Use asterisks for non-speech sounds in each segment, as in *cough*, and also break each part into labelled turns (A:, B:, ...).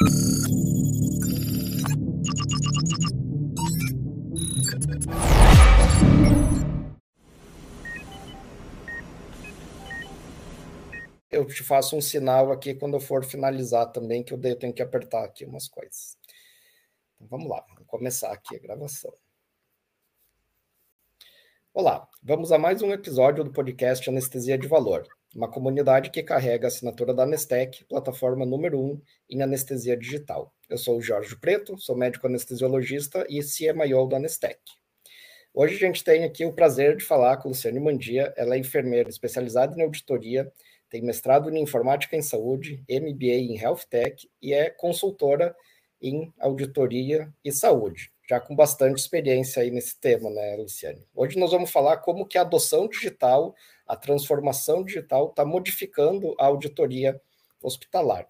A: Eu te faço um sinal aqui quando eu for finalizar também, que eu tenho que apertar aqui umas coisas. Então, vamos lá, vamos começar aqui a gravação. Olá, vamos a mais um episódio do podcast Anestesia de Valor, uma comunidade que carrega a assinatura da Anestec, plataforma número um em anestesia digital. Eu sou o Jorge Preto, sou médico anestesiologista e CMIO da Anestec. Hoje a gente tem aqui o prazer de falar com Luciane Mandia, ela é enfermeira especializada em auditoria, tem mestrado em informática em saúde, MBA em Health Tech e é consultora em auditoria e saúde já com bastante experiência aí nesse tema, né, Luciane? Hoje nós vamos falar como que a adoção digital, a transformação digital está modificando a auditoria hospitalar.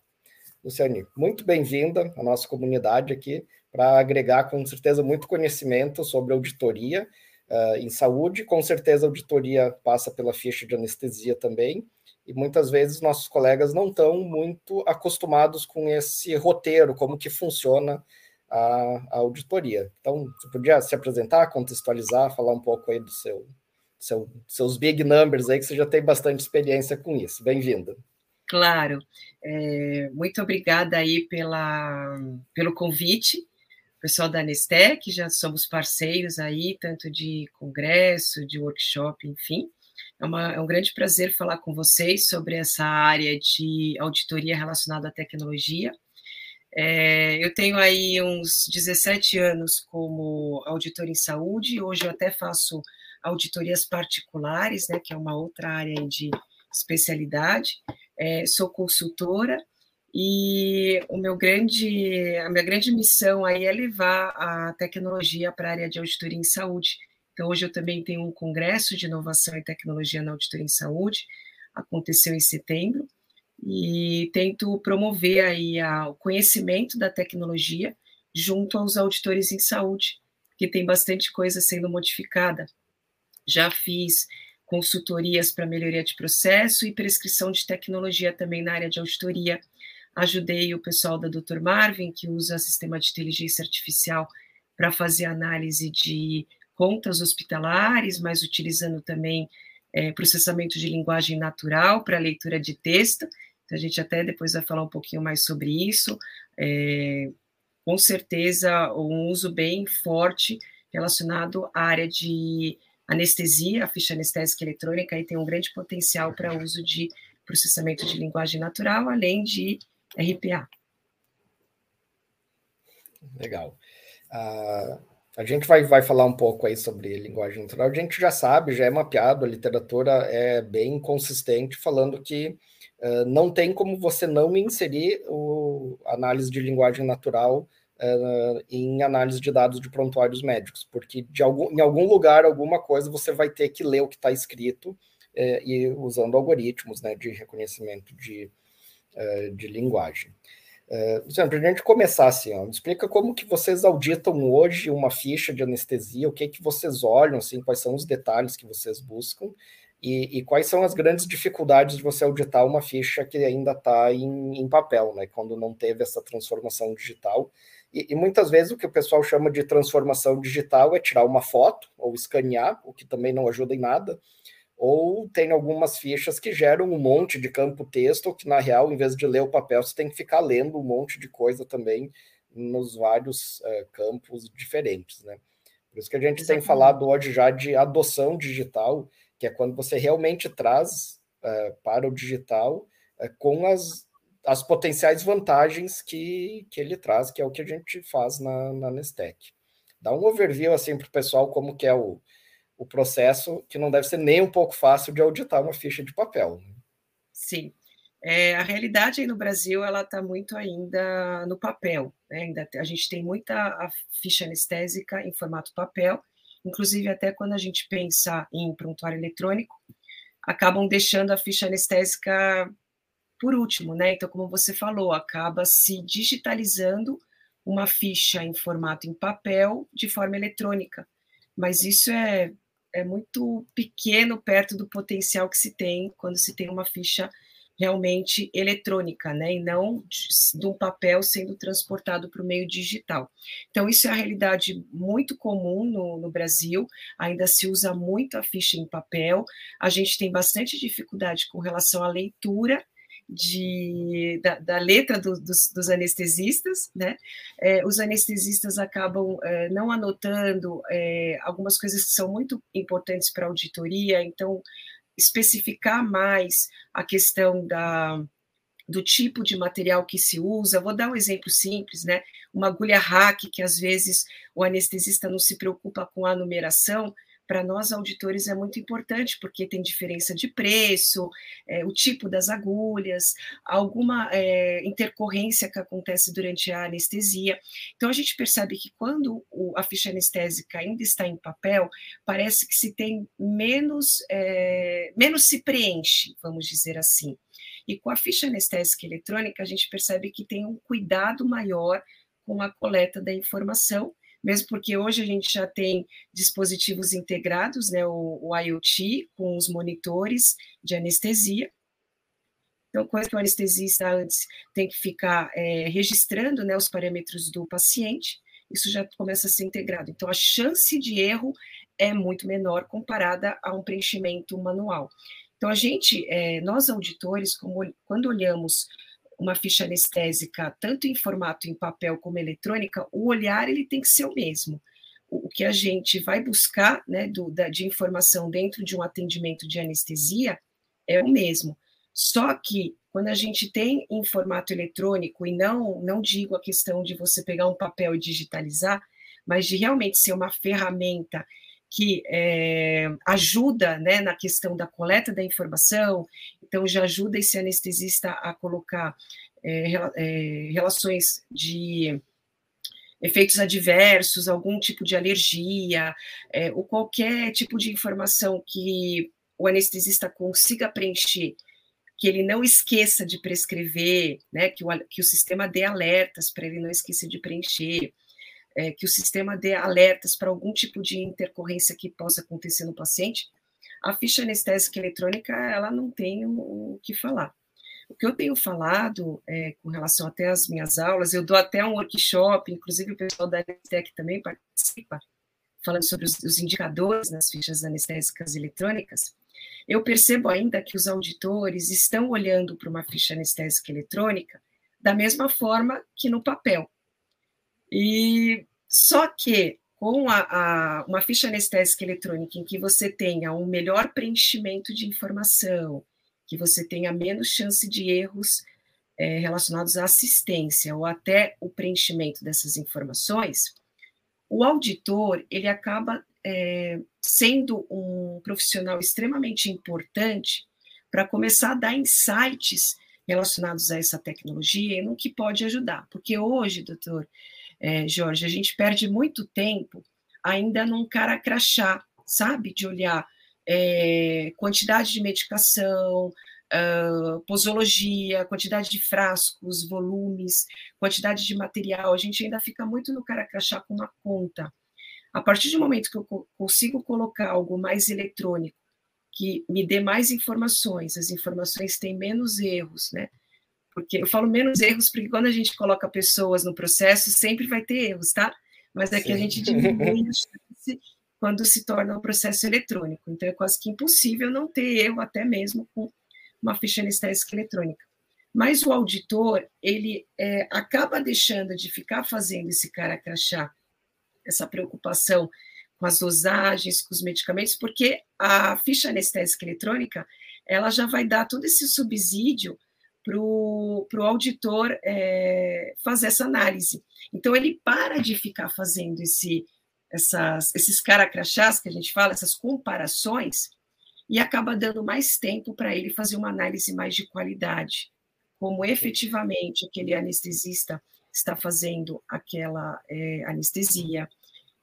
A: Luciane, muito bem-vinda à nossa comunidade aqui para agregar com certeza muito conhecimento sobre auditoria uh, em saúde. Com certeza a auditoria passa pela ficha de anestesia também, e muitas vezes nossos colegas não estão muito acostumados com esse roteiro, como que funciona a, a auditoria. Então, você podia se apresentar, contextualizar, falar um pouco aí do seu, seu seus big numbers aí, que você já tem bastante experiência com isso. Bem-vinda.
B: Claro. É, muito obrigada aí pela, pelo convite, pessoal da Anestec, já somos parceiros aí, tanto de congresso, de workshop, enfim. É, uma, é um grande prazer falar com vocês sobre essa área de auditoria relacionada à tecnologia. É, eu tenho aí uns 17 anos como auditor em saúde, hoje eu até faço auditorias particulares, né, que é uma outra área de especialidade. É, sou consultora e o meu grande, a minha grande missão aí é levar a tecnologia para a área de auditoria em saúde. Então, hoje eu também tenho um congresso de inovação e tecnologia na auditoria em saúde, aconteceu em setembro, e tento promover aí a, o conhecimento da tecnologia junto aos auditores em saúde, que tem bastante coisa sendo modificada. Já fiz consultorias para melhoria de processo e prescrição de tecnologia também na área de auditoria. Ajudei o pessoal da Dr. Marvin, que usa sistema de inteligência artificial para fazer análise de contas hospitalares, mas utilizando também é, processamento de linguagem natural para leitura de texto. Então, a gente até depois vai falar um pouquinho mais sobre isso. É, com certeza, um uso bem forte relacionado à área de anestesia, a ficha anestésica eletrônica, aí tem um grande potencial para uso de processamento de linguagem natural, além de RPA.
A: Legal. Uh, a gente vai, vai falar um pouco aí sobre linguagem natural. A gente já sabe, já é mapeado, a literatura é bem consistente, falando que Uh, não tem como você não inserir o análise de linguagem natural uh, em análise de dados de prontuários médicos, porque de algum, em algum lugar, alguma coisa, você vai ter que ler o que está escrito uh, e usando algoritmos né, de reconhecimento de, de linguagem. Uh, para a gente começar assim, ó, explica como que vocês auditam hoje uma ficha de anestesia, o que que vocês olham, assim, quais são os detalhes que vocês buscam, e, e, quais são as grandes dificuldades de você auditar uma ficha que ainda está em, em, papel, né? Quando não teve essa transformação digital. E, e, muitas vezes o que o pessoal chama de transformação digital é tirar uma foto ou escanear, o que também não ajuda em nada. Ou tem algumas fichas que geram um monte de campo texto, que na real, em vez de ler o papel, você tem que ficar lendo um monte de coisa também nos vários uh, campos diferentes, né? Por isso que a gente Exatamente. tem falado hoje já de adoção digital, que é quando você realmente traz uh, para o digital uh, com as, as potenciais vantagens que, que ele traz, que é o que a gente faz na, na Nestec. Dá um overview assim para o pessoal como que é o, o processo, que não deve ser nem um pouco fácil de auditar uma ficha de papel. Né?
B: Sim. É, a realidade aí no Brasil ela está muito ainda no papel. Né? Ainda a gente tem muita ficha anestésica em formato papel inclusive até quando a gente pensa em prontuário eletrônico, acabam deixando a ficha anestésica por último, né? Então, como você falou, acaba se digitalizando uma ficha em formato em papel de forma eletrônica, mas isso é, é muito pequeno perto do potencial que se tem quando se tem uma ficha realmente eletrônica, né, e não de, um papel sendo transportado para o meio digital. Então, isso é a realidade muito comum no, no, Brasil, ainda se usa muito a ficha em papel, a gente tem bastante dificuldade com relação à leitura de, da, da letra do, dos, dos, anestesistas, né? É, os anestesistas acabam é, não anotando é, algumas coisas que são muito importantes para a auditoria, então especificar mais a questão da, do tipo de material que se usa. Vou dar um exemplo simples, né? Uma agulha hack, que às vezes o anestesista não se preocupa com a numeração, para nós auditores é muito importante, porque tem diferença de preço, é, o tipo das agulhas, alguma é, intercorrência que acontece durante a anestesia. Então, a gente percebe que quando o, a ficha anestésica ainda está em papel, parece que se tem menos, é, menos se preenche, vamos dizer assim. E com a ficha anestésica eletrônica, a gente percebe que tem um cuidado maior com a coleta da informação mesmo porque hoje a gente já tem dispositivos integrados, né, o, o IoT, com os monitores de anestesia. Então, coisa que o anestesista antes tem que ficar é, registrando né, os parâmetros do paciente, isso já começa a ser integrado. Então, a chance de erro é muito menor comparada a um preenchimento manual. Então, a gente, é, nós auditores, como, quando olhamos uma ficha anestésica, tanto em formato em papel como eletrônica, o olhar ele tem que ser o mesmo. O, que a gente vai buscar né, do, da, de informação dentro de um atendimento de anestesia é o mesmo. Só que quando a gente tem em formato eletrônico, e não, não digo a questão de você pegar um papel e digitalizar, mas de realmente ser uma ferramenta que é, ajuda né, na questão da coleta da informação, então já ajuda esse anestesista a colocar é, relações de efeitos adversos, algum tipo de alergia, é, ou qualquer tipo de informação que o anestesista consiga preencher, que ele não esqueça de prescrever, né, que, o, que o sistema dê alertas para ele não esquecer de preencher, é, que o sistema dê alertas para algum tipo de intercorrência que possa acontecer no paciente, a ficha anestésica eletrônica ela não tem o, o que falar. O que eu tenho falado é, com relação até às minhas aulas, eu dou até um workshop, inclusive o pessoal da Anestec também participa, falando sobre os, os indicadores nas fichas anestésicas eletrônicas. Eu percebo ainda que os auditores estão olhando para uma ficha anestésica eletrônica da mesma forma que no papel. E só que com a, a, uma ficha anestésica eletrônica em que você tenha um melhor preenchimento de informação, que você tenha menos chance de erros é, relacionados à assistência ou até o preenchimento dessas informações, o auditor ele acaba é, sendo um profissional extremamente importante para começar a dar insights relacionados a essa tecnologia e no que pode ajudar. Porque hoje, doutor, é, Jorge, a gente perde muito tempo ainda num cara crachá, sabe? De olhar é, quantidade de medicação, uh, posologia, quantidade de frascos, volumes, quantidade de material. A gente ainda fica muito no cara crachá com uma conta. A partir do momento que eu consigo colocar algo mais eletrônico, que me dê mais informações, as informações têm menos erros, né? Porque eu falo menos erros, porque quando a gente coloca pessoas no processo, sempre vai ter erros, tá? Mas é Sim. que a gente diminui a chance quando se torna um processo eletrônico. Então, é quase que impossível não ter erro, até mesmo com uma ficha anestésica eletrônica. Mas o auditor, ele é, acaba deixando de ficar fazendo esse cara crachá, essa preocupação com as dosagens, com os medicamentos, porque a ficha anestésica eletrônica, ela já vai dar todo esse subsídio para o auditor é, fazer essa análise. Então, ele para de ficar fazendo esse, essas, esses caracrachás que a gente fala, essas comparações, e acaba dando mais tempo para ele fazer uma análise mais de qualidade, como efetivamente aquele anestesista está fazendo aquela é, anestesia,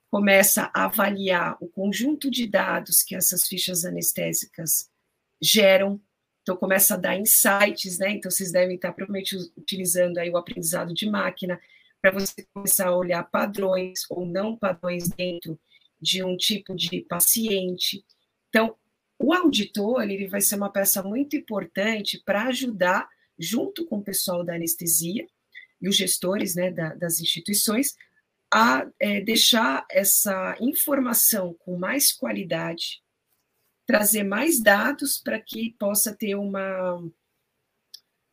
B: começa a avaliar o conjunto de dados que essas fichas anestésicas geram então, começa a dar insights, né? Então, vocês devem estar provavelmente utilizando aí o aprendizado de máquina para você começar a olhar padrões ou não padrões dentro de um tipo de paciente. Então, O auditor ele vai ser uma peça muito importante para ajudar, junto com o pessoal da anestesia e os gestores né, da, das instituições, a é, deixar essa informação com mais qualidade, trazer mais dados para que possa ter uma,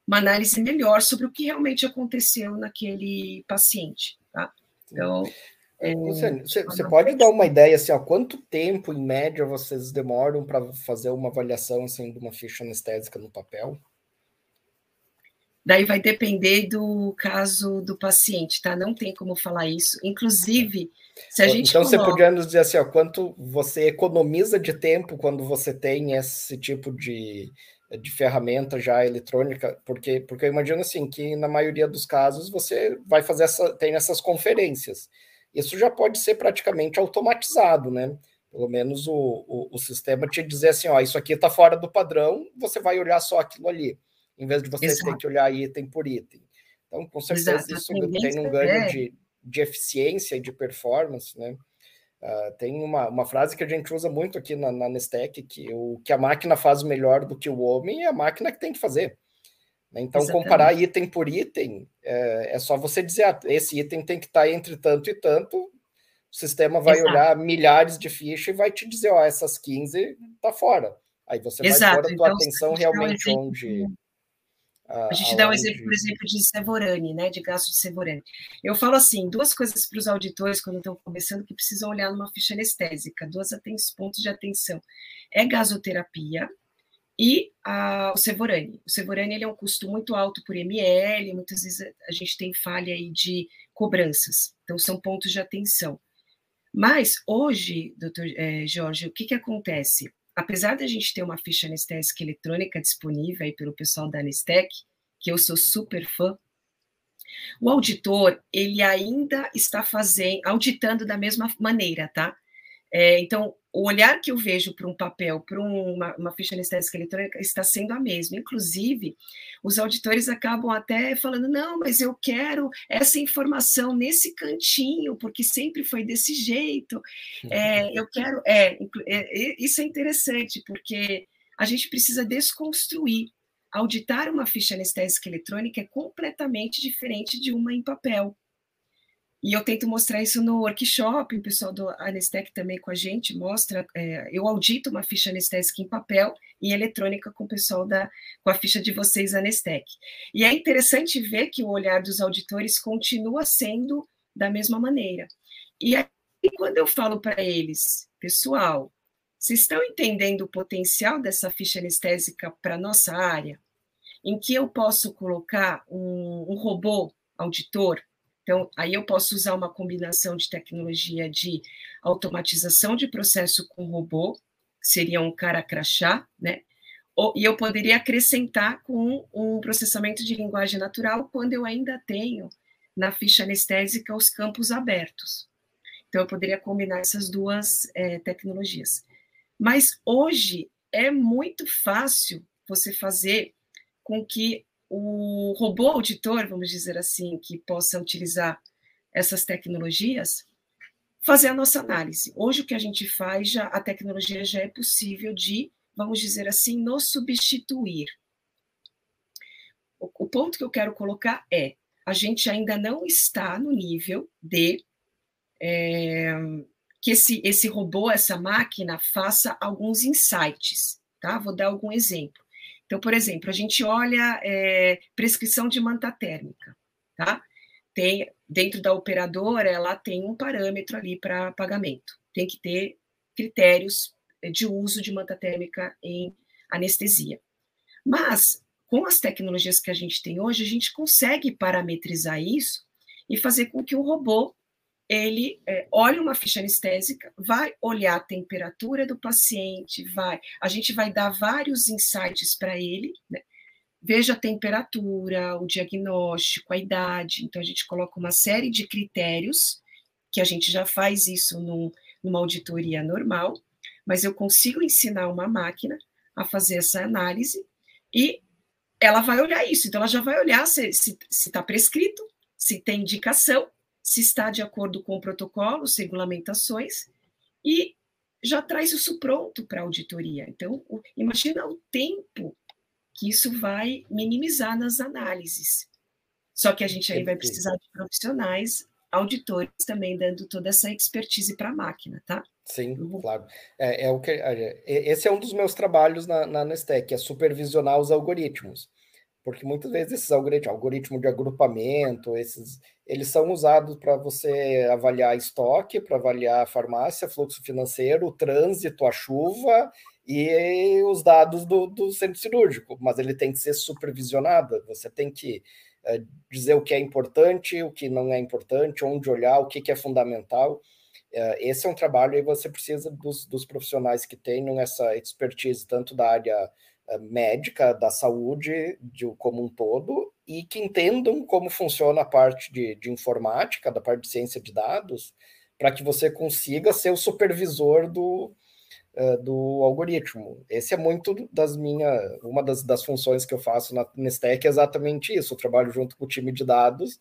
B: uma análise melhor sobre o que realmente aconteceu naquele paciente. Tá? Então,
A: é, você, você pode dar uma ideia assim, ó, quanto tempo em média vocês demoram para fazer uma avaliação assim, de uma ficha anestésica no papel?
B: Daí vai depender do caso do paciente, tá? Não tem como falar isso. Inclusive, se a gente.
A: Então, coloca... você podia nos dizer assim, ó, quanto você economiza de tempo quando você tem esse tipo de, de ferramenta já eletrônica? Porque, porque eu imagino assim que na maioria dos casos você vai fazer essa, tem essas conferências. Isso já pode ser praticamente automatizado, né? Pelo menos o, o, o sistema te dizer assim, ó, isso aqui está fora do padrão, você vai olhar só aquilo ali em vez de você Exato. ter que olhar item por item. Então, com certeza, Exato. isso tem um ganho é... de, de eficiência e de performance, né? Uh, tem uma, uma frase que a gente usa muito aqui na, na Nestec, que o que a máquina faz melhor do que o homem é a máquina que tem que fazer. Né? Então, Exatamente. comparar item por item, é, é, só você dizer, ah, esse item tem que estar entre tanto e tanto, o sistema vai Exato. olhar milhares de fichas e vai te dizer, ó, essas 15 tá fora. Aí você Exato. vai pôr a tua então, atenção realmente onde
B: a, a gente dá um exemplo, por exemplo, de Sevorani, né, de gasto de Sevorani. Eu falo assim, duas coisas para os auditores quando estão começando que precisam olhar numa ficha anestésica, duas pontos de atenção. É gasoterapia e a, o Sevorani. O Sevorani ele é um custo muito alto por ml, muitas vezes a gente tem falha aí de cobranças, então são pontos de atenção. Mas hoje, doutor é, Jorge, o que, que acontece? Apesar da gente ter uma ficha anestésica eletrônica disponível aí pelo pessoal da Anestec, que eu sou super fã, o auditor, ele ainda está fazendo, auditando da mesma maneira, tá? É, então, o olhar que eu vejo para um papel, para uma, uma, ficha anestésica eletrônica, está sendo a mesma. Inclusive, os auditores acabam até falando: não, mas eu quero essa informação nesse cantinho, porque sempre foi desse jeito. É, *laughs* eu quero. É, é, isso é interessante, porque a gente precisa desconstruir. Auditar uma ficha anestésica eletrônica é completamente diferente de uma em papel. E eu tento mostrar isso no workshop, o pessoal do Anestec também com a gente mostra. É, eu audito uma ficha anestésica em papel e eletrônica com o pessoal da com a ficha de vocês Anestec. E é interessante ver que o olhar dos auditores continua sendo da mesma maneira. E aí, quando eu falo para eles, pessoal, vocês estão entendendo o potencial dessa ficha anestésica para nossa área? Em que eu posso colocar um, um robô auditor então, aí eu posso usar uma combinação de tecnologia de automatização de processo com robô, seria um cara crachá, né? e eu poderia acrescentar com um processamento de linguagem natural quando eu ainda tenho na ficha anestésica os campos abertos. Então, eu poderia combinar essas duas é, tecnologias. Mas hoje é muito fácil você fazer com que o robô auditor, vamos dizer assim, que possa utilizar essas tecnologias, fazer a nossa análise. Hoje o que a gente faz, já, a tecnologia já é possível de, vamos dizer assim, nos substituir. O, o ponto que eu quero colocar é, a gente ainda não está no nível de é, que esse, esse robô, essa máquina, faça alguns insights, tá? Vou dar algum exemplo. Então, por exemplo, a gente olha é, prescrição de manta térmica, tá? Tem, dentro da operadora, ela tem um parâmetro ali para pagamento. Tem que ter critérios de uso de manta térmica em anestesia. Mas, com as tecnologias que a gente tem hoje, a gente consegue parametrizar isso e fazer com que o robô ele é, olha uma ficha anestésica, vai olhar a temperatura do paciente, vai, a gente vai dar vários insights para ele, né? veja a temperatura, o diagnóstico, a idade, então a gente coloca uma série de critérios, que a gente já faz isso num, numa auditoria normal, mas eu consigo ensinar uma máquina a fazer essa análise e ela vai olhar isso, então ela já vai olhar se está prescrito, se tem indicação, se está de acordo com protocolos, regulamentações, e já traz isso pronto para a auditoria. Então, imagina o tempo que isso vai minimizar nas análises. Só que a gente aí vai precisar de profissionais, auditores também dando toda essa expertise para a máquina, tá?
A: Sim, uhum. claro. É, é, o que, esse é um dos meus trabalhos na, na Nestec, é supervisionar os algoritmos. Porque muitas vezes esses algoritmos, algoritmo de agrupamento, esses, eles são usados para você avaliar estoque, para avaliar a farmácia, fluxo financeiro, o trânsito, a chuva e os dados do, do centro cirúrgico. Mas ele tem que ser supervisionado, você tem que é, dizer o que é importante, o que não é importante, onde olhar, o que, que é fundamental. É, esse é um trabalho e você precisa dos, dos, profissionais que tenham essa expertise, tanto da área médica, da saúde de, como um todo, e que entendam como funciona a parte de, de informática, da parte de ciência de dados, para que você consiga ser o supervisor do, uh, do algoritmo. Esse é muito das minhas, uma das, das funções que eu faço na Nestec é exatamente isso. Eu trabalho junto com o time de dados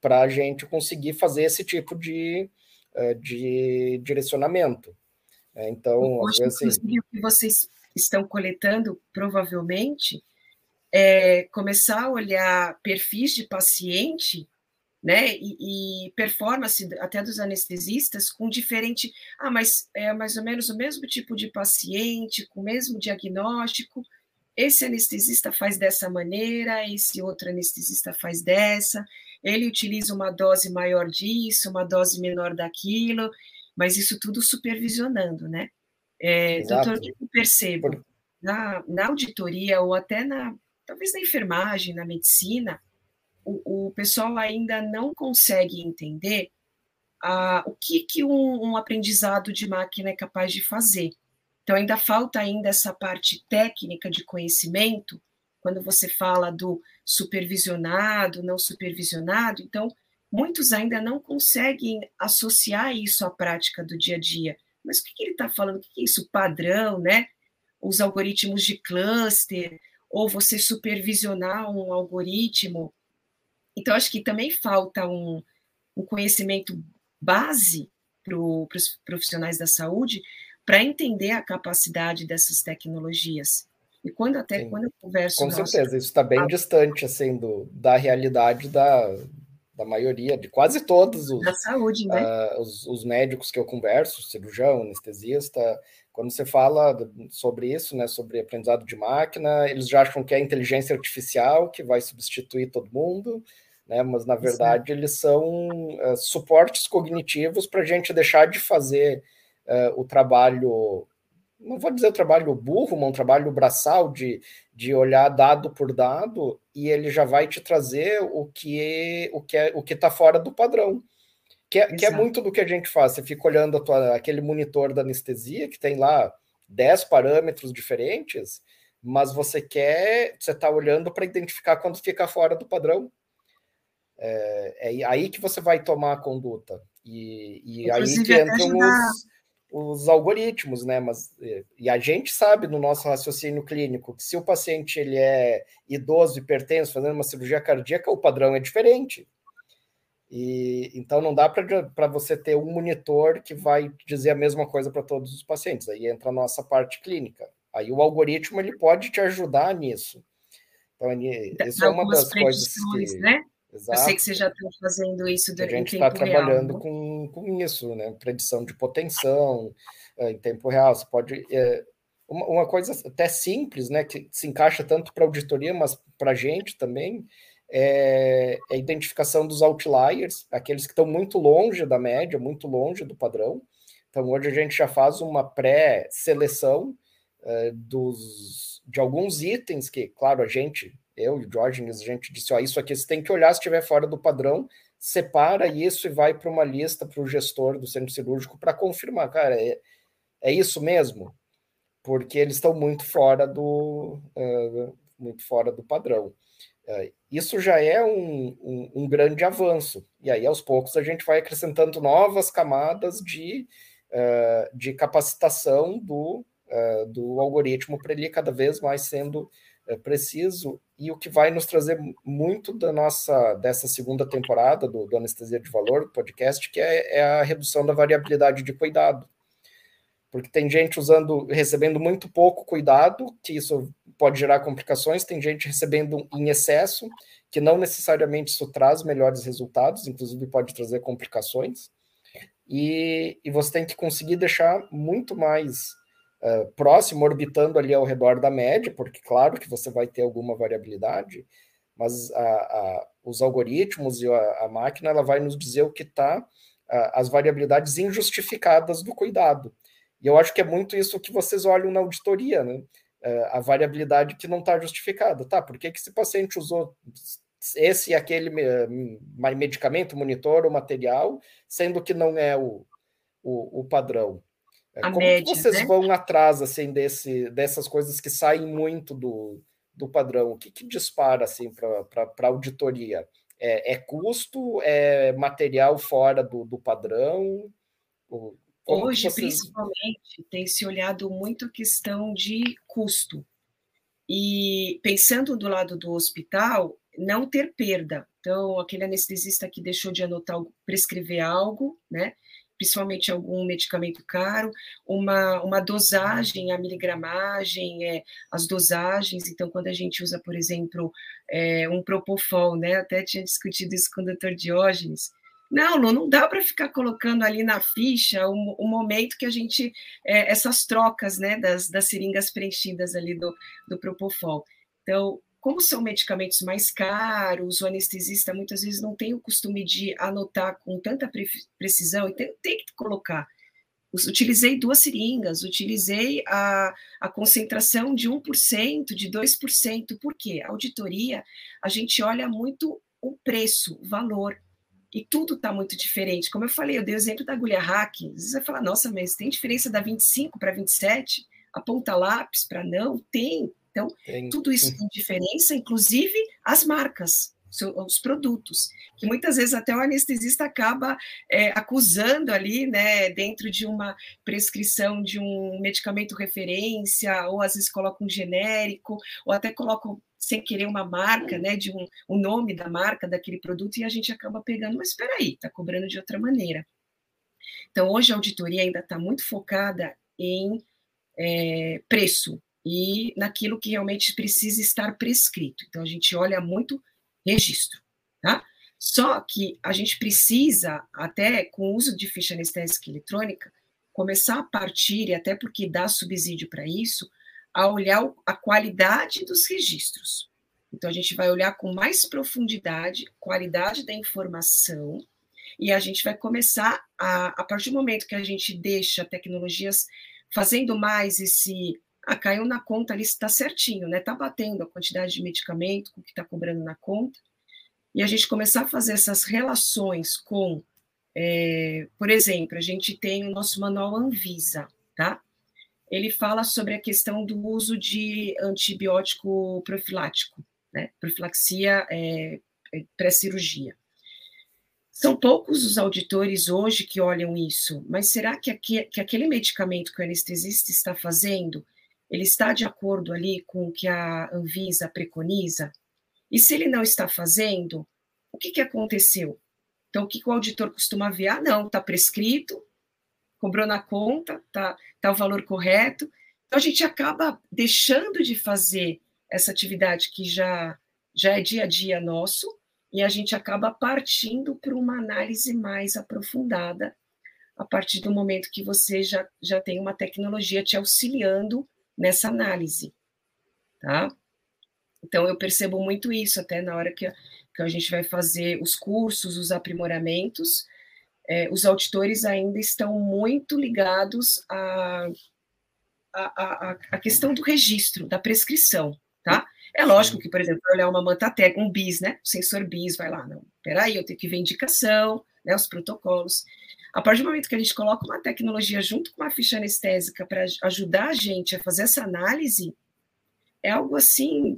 A: para a gente conseguir fazer esse tipo de, eh, de direcionamento. É, então,
B: assim, o que vocês estão coletando, provavelmente, é começar a olhar perfis de paciente né, e, e, performance até dos anestesistas com diferente, ah, mas é mais ou menos o mesmo tipo de paciente, com o mesmo diagnóstico, esse anestesista faz dessa maneira, esse outro anestesista faz dessa, ele utiliza uma dose maior disso, uma dose menor daquilo, mas isso tudo supervisionando, né? É, doutor, o que eu percebo na, na auditoria ou até na, talvez na enfermagem, na medicina, o, o pessoal ainda não consegue entender ah, o que, que um, um aprendizado de máquina é capaz de fazer. Então, ainda falta ainda essa parte técnica de conhecimento quando você fala do supervisionado, não supervisionado, então muitos ainda não conseguem associar isso à prática do dia a dia. Mas o que, ele está falando? O que é isso? Padrão, né? Os algoritmos de cluster, ou você supervisionar um algoritmo. Então, acho que também falta um, um conhecimento base para os profissionais da saúde para entender a capacidade dessas tecnologias. E quando até Sim. quando eu converso.
A: Com nossa, certeza, isso está bem a... distante assim, do, da realidade da, da maioria, de quase todos os,
B: da saúde, né?
A: Uh, os, os, médicos que eu converso, cirurgião, anestesista, quando você fala sobre isso, né, sobre aprendizado de máquina, eles já acham que é inteligência artificial que vai substituir todo mundo, né, mas na verdade Exato. eles são uh, suportes cognitivos para a gente deixar de fazer uh, o trabalho não vou dizer o trabalho burro, mas um trabalho braçal de, de olhar dado por dado e ele já vai te trazer o que é, o que é, o que está fora do padrão. Que é, que é muito do que a gente faz. Você fica olhando tua, aquele monitor da anestesia que tem lá 10 parâmetros diferentes, mas você quer, você está olhando para identificar quando fica fora do padrão. É, é, aí que você vai tomar a conduta. E, e aí que entram os os algoritmos, né? Mas e a gente sabe no nosso raciocínio clínico que se o paciente ele é idoso, hipertenso, fazendo uma cirurgia cardíaca, o padrão é diferente. E então não dá para você ter um monitor que vai dizer a mesma coisa para todos os pacientes. Aí entra a nossa parte clínica. Aí o algoritmo ele pode te ajudar nisso. Então, isso é uma das coisas que,
B: né? Exato. Eu sei que você já está fazendo isso
A: durante A gente está trabalhando real, com, com isso, né? Predição de potensão é, em tempo real. Você pode. É, uma, uma, coisa até simples, né? Que se encaixa tanto para auditoria, mas para a gente também, é, é a identificação dos outliers, aqueles que estão muito longe da média, muito longe do padrão. Então, hoje a gente já faz uma pré-seleção é, dos de alguns itens que, claro, a gente eu e o Diógenes, a gente disse, ó, isso aqui você tem que olhar se estiver fora do padrão, separa isso e vai para uma lista para o gestor do centro cirúrgico para confirmar, cara, é, é isso mesmo? Porque eles estão muito fora do uh, muito fora do padrão. Uh, isso já é um, um, um, grande avanço. E aí, aos poucos, a gente vai acrescentando novas camadas de, uh, de capacitação do, do algoritmo para ele cada vez mais sendo preciso e o que vai nos trazer muito da nossa dessa segunda temporada do, do Anestesia de Valor, do podcast, que é, é, a redução da variabilidade de cuidado. porque tem gente usando, recebendo muito pouco cuidado, que isso pode gerar complicações, tem gente recebendo em excesso, que não necessariamente isso traz melhores resultados, inclusive pode trazer complicações. E, e você tem que conseguir deixar muito mais uh, próximo, orbitando ali ao redor da média, porque claro que você vai ter alguma variabilidade, mas a, a, os algoritmos e a, a, máquina ela vai nos dizer o que está, as variabilidades injustificadas do cuidado. E eu acho que é muito isso que vocês olham na auditoria, né? Uh, a variabilidade que não está justificada. Tá, por que, que esse paciente usou esse e aquele medicamento, monitor ou material, sendo que não é o, o, o padrão? É, a Como média, vocês né? vão atrás assim, desse, dessas coisas que saem muito do, do padrão? O que, que dispara assim, para a auditoria? É, é, custo? É material fora do, do padrão?
B: Como Hoje, vocês... principalmente, tem se olhado muito a questão de custo. E pensando do lado do hospital, não ter perda. Então, aquele anestesista que deixou de anotar, prescrever algo, né? Principalmente algum medicamento caro, uma, uma dosagem, a miligramagem, é, as dosagens. Então, quando a gente usa, por exemplo, é, um Propofol, né? Até tinha discutido isso com o doutor Diógenes. Não, não, não dá para ficar colocando ali na ficha o, o momento que a gente. É, essas trocas né, das, das seringas preenchidas ali do, do Propofol. Então, como são medicamentos mais caros, o anestesista muitas vezes não tem o costume de anotar com tanta precisão e tem, que colocar. Utilizei duas seringas, utilizei a, a concentração de 1%, de 2%. Por quê? A auditoria, a gente olha muito o preço, o valor. E tudo está muito diferente. Como eu falei, eu dei o exemplo da agulha hack. Às vezes você vai falar, nossa, mas tem diferença da 25 para 27? A ponta lápis para não? Tem, então, tudo isso tem diferença, inclusive as marcas, os produtos, que muitas vezes até o anestesista acaba é, acusando ali, né, dentro de uma prescrição de um medicamento referência, ou às vezes coloca um genérico, ou até coloca sem querer uma marca, né, de um, o nome da marca daquele produto, e a gente acaba pegando, mas espera aí, está cobrando de outra maneira. Então, hoje a auditoria ainda está muito focada em é, preço, e naquilo que realmente precisa estar prescrito. Então, a gente olha muito registro, tá? Só que a gente precisa, até com o uso de ficha anestésica eletrônica, começar a partir, e até porque dá subsídio para isso, a olhar a qualidade dos registros. Então, a gente vai olhar com mais profundidade, qualidade da informação, e a gente vai começar a, a partir do momento que a gente deixa tecnologias fazendo mais esse ah, caiu na conta ali, está certinho, né? Está batendo a quantidade de medicamento com o que está cobrando na conta. E a gente começar a fazer essas relações com, é, por exemplo, a gente tem o nosso manual Anvisa, tá? Ele fala sobre a questão do uso de antibiótico profilático, né? Profilaxia é, é pré-cirurgia. São poucos os auditores hoje que olham isso, mas será que, aquele medicamento que o anestesista está fazendo ele está de acordo ali com o que a Anvisa preconiza? E se ele não está fazendo, o que, que aconteceu? Então, o que, que o auditor costuma ver? Ah, não, está prescrito, cobrou na conta, está tá o valor correto. Então, a gente acaba deixando de fazer essa atividade que já, já é dia a dia nosso, e a gente acaba partindo para uma análise mais aprofundada, a partir do momento que você já, já tem uma tecnologia te auxiliando nessa análise, tá? Então, eu percebo muito isso até na hora que, que a gente vai fazer os cursos, os aprimoramentos, é, os auditores ainda estão muito ligados à, à, à, à questão do registro, da prescrição, tá? É lógico que, por exemplo, olhar uma mantatec, um BIS, né? O sensor BIS vai lá, não, peraí, eu tenho que ver indicação, né, os protocolos. A partir do momento que a gente coloca uma tecnologia junto com uma ficha anestésica para ajudar a gente a fazer essa análise, é algo assim,